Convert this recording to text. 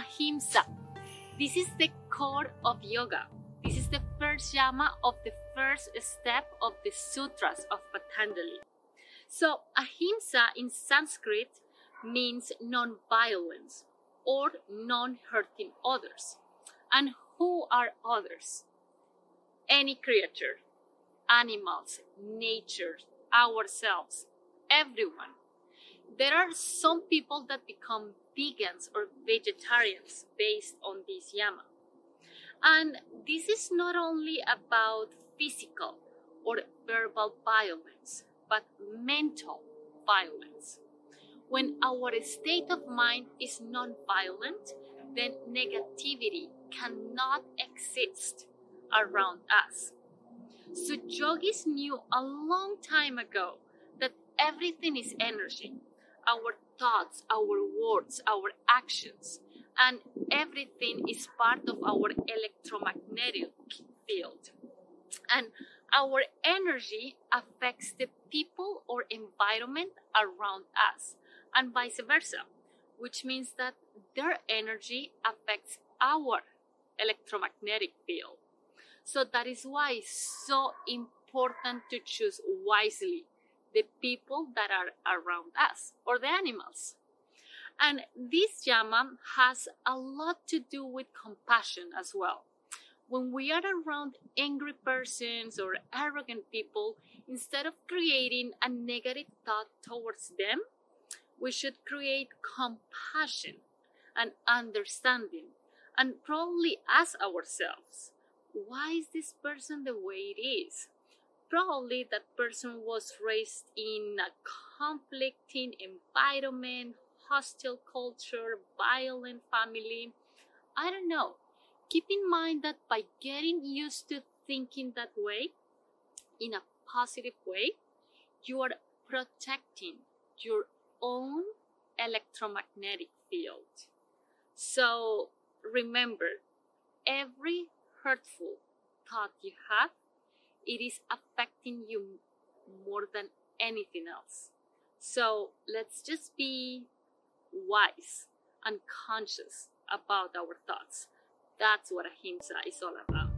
ahimsa. This is the core of yoga. This is the first yama of the first step of the sutras of Patanjali. So, ahimsa in Sanskrit means non violence or non hurting others. And who are others? Any creature, animals, nature, ourselves, everyone. There are some people that become vegans or vegetarians based on this yama. And this is not only about physical or verbal violence, but mental violence. When our state of mind is non violent, then negativity cannot exist around us. So, yogis knew a long time ago that everything is energy our thoughts, our words, our actions, and everything is part of our electromagnetic field. And our energy affects the people or environment around us, and vice versa, which means that their energy affects our electromagnetic field. So that is why it's so important to choose wisely the people that are around us or the animals. And this yama has a lot to do with compassion as well. When we are around angry persons or arrogant people, instead of creating a negative thought towards them, we should create compassion and understanding and probably ask ourselves, why is this person the way it is? Probably that person was raised in a conflicting environment, hostile culture, violent family. I don't know. Keep in mind that by getting used to thinking that way, in a positive way, you are protecting your own electromagnetic field. So remember, every hurtful thought you have it is affecting you more than anything else. So let's just be wise and conscious about our thoughts. That's what ahimsa is all about.